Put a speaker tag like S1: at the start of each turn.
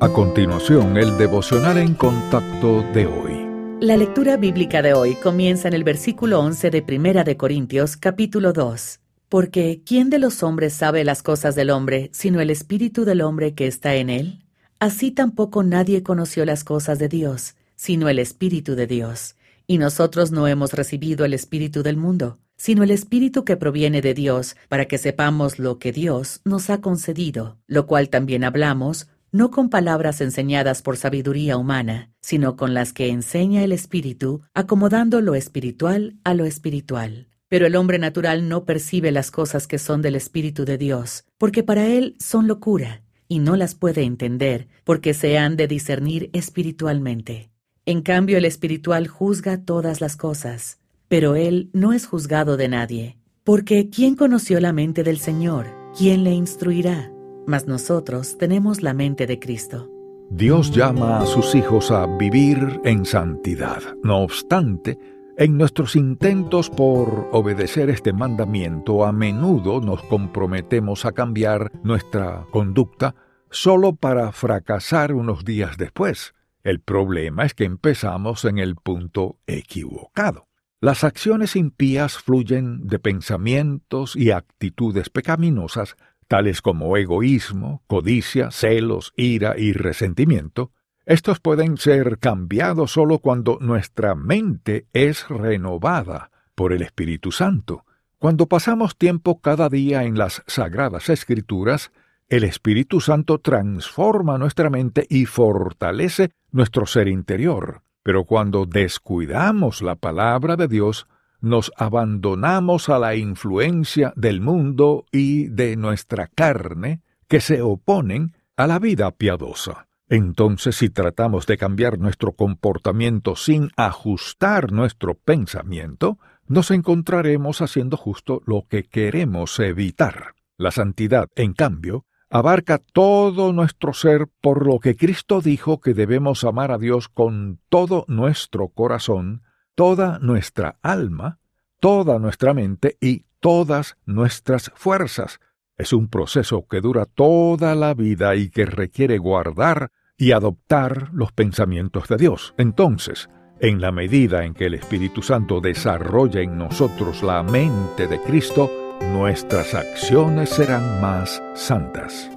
S1: A continuación, el devocional en contacto de hoy.
S2: La lectura bíblica de hoy comienza en el versículo 11 de Primera de Corintios, capítulo 2. Porque ¿quién de los hombres sabe las cosas del hombre, sino el espíritu del hombre que está en él? Así tampoco nadie conoció las cosas de Dios, sino el espíritu de Dios. Y nosotros no hemos recibido el espíritu del mundo, sino el espíritu que proviene de Dios, para que sepamos lo que Dios nos ha concedido, lo cual también hablamos, no con palabras enseñadas por sabiduría humana, sino con las que enseña el Espíritu, acomodando lo espiritual a lo espiritual. Pero el hombre natural no percibe las cosas que son del Espíritu de Dios, porque para él son locura, y no las puede entender, porque se han de discernir espiritualmente. En cambio, el espiritual juzga todas las cosas, pero él no es juzgado de nadie. Porque ¿quién conoció la mente del Señor? ¿Quién le instruirá? Mas nosotros tenemos la mente de Cristo.
S1: Dios llama a sus hijos a vivir en santidad. No obstante, en nuestros intentos por obedecer este mandamiento, a menudo nos comprometemos a cambiar nuestra conducta solo para fracasar unos días después. El problema es que empezamos en el punto equivocado. Las acciones impías fluyen de pensamientos y actitudes pecaminosas tales como egoísmo, codicia, celos, ira y resentimiento, estos pueden ser cambiados solo cuando nuestra mente es renovada por el Espíritu Santo. Cuando pasamos tiempo cada día en las Sagradas Escrituras, el Espíritu Santo transforma nuestra mente y fortalece nuestro ser interior. Pero cuando descuidamos la palabra de Dios, nos abandonamos a la influencia del mundo y de nuestra carne que se oponen a la vida piadosa. Entonces, si tratamos de cambiar nuestro comportamiento sin ajustar nuestro pensamiento, nos encontraremos haciendo justo lo que queremos evitar. La santidad, en cambio, abarca todo nuestro ser, por lo que Cristo dijo que debemos amar a Dios con todo nuestro corazón, toda nuestra alma, toda nuestra mente y todas nuestras fuerzas. Es un proceso que dura toda la vida y que requiere guardar y adoptar los pensamientos de Dios. Entonces, en la medida en que el Espíritu Santo desarrolla en nosotros la mente de Cristo, nuestras acciones serán más santas.